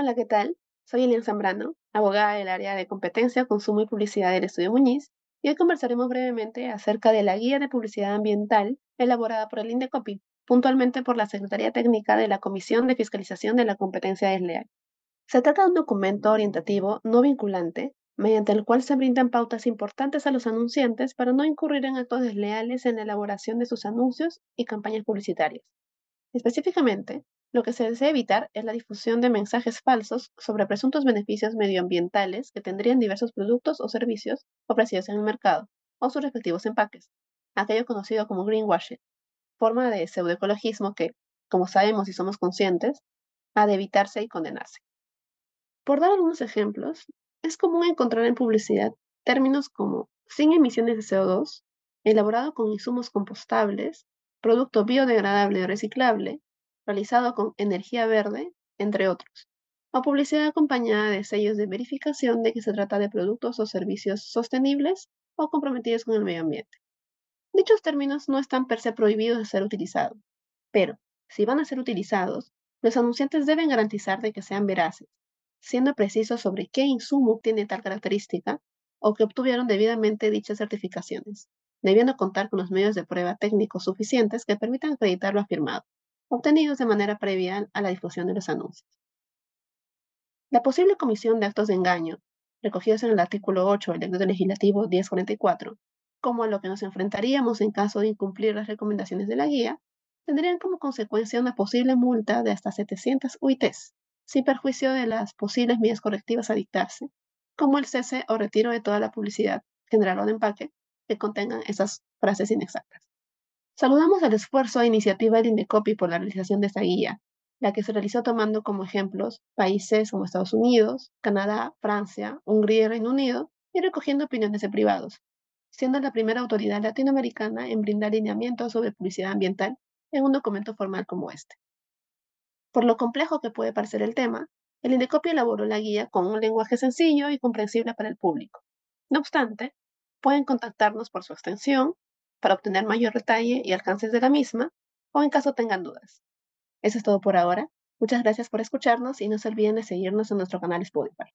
Hola, ¿qué tal? Soy Elian Zambrano, abogada del área de competencia, consumo y publicidad del Estudio Muñiz, y hoy conversaremos brevemente acerca de la guía de publicidad ambiental elaborada por el INDECOPI, puntualmente por la Secretaría Técnica de la Comisión de Fiscalización de la Competencia Desleal. Se trata de un documento orientativo no vinculante, mediante el cual se brindan pautas importantes a los anunciantes para no incurrir en actos desleales en la elaboración de sus anuncios y campañas publicitarias. Específicamente, lo que se desea evitar es la difusión de mensajes falsos sobre presuntos beneficios medioambientales que tendrían diversos productos o servicios ofrecidos en el mercado o sus respectivos empaques, aquello conocido como greenwashing, forma de pseudoecologismo que, como sabemos y somos conscientes, ha de evitarse y condenarse. Por dar algunos ejemplos, es común encontrar en publicidad términos como sin emisiones de CO2, elaborado con insumos compostables, producto biodegradable o reciclable, realizado con energía verde, entre otros, o publicidad acompañada de sellos de verificación de que se trata de productos o servicios sostenibles o comprometidos con el medio ambiente. Dichos términos no están per se prohibidos de ser utilizados, pero si van a ser utilizados, los anunciantes deben garantizar de que sean veraces, siendo precisos sobre qué insumo tiene tal característica o que obtuvieron debidamente dichas certificaciones, debiendo contar con los medios de prueba técnicos suficientes que permitan acreditar lo afirmado obtenidos de manera previa a la difusión de los anuncios. La posible comisión de actos de engaño, recogidos en el artículo 8 del Decreto Legislativo 1044, como a lo que nos enfrentaríamos en caso de incumplir las recomendaciones de la guía, tendrían como consecuencia una posible multa de hasta 700 UITs, sin perjuicio de las posibles medidas correctivas a dictarse, como el cese o retiro de toda la publicidad general o de empaque que contengan esas frases inexactas. Saludamos el esfuerzo e iniciativa del INDECOPI por la realización de esta guía, la que se realizó tomando como ejemplos países como Estados Unidos, Canadá, Francia, Hungría y Reino Unido, y recogiendo opiniones de privados, siendo la primera autoridad latinoamericana en brindar lineamientos sobre publicidad ambiental en un documento formal como este. Por lo complejo que puede parecer el tema, el INDECOPI elaboró la guía con un lenguaje sencillo y comprensible para el público. No obstante, pueden contactarnos por su extensión para obtener mayor detalle y alcances de la misma, o en caso tengan dudas. Eso es todo por ahora. Muchas gracias por escucharnos y no se olviden de seguirnos en nuestro canal Spotify.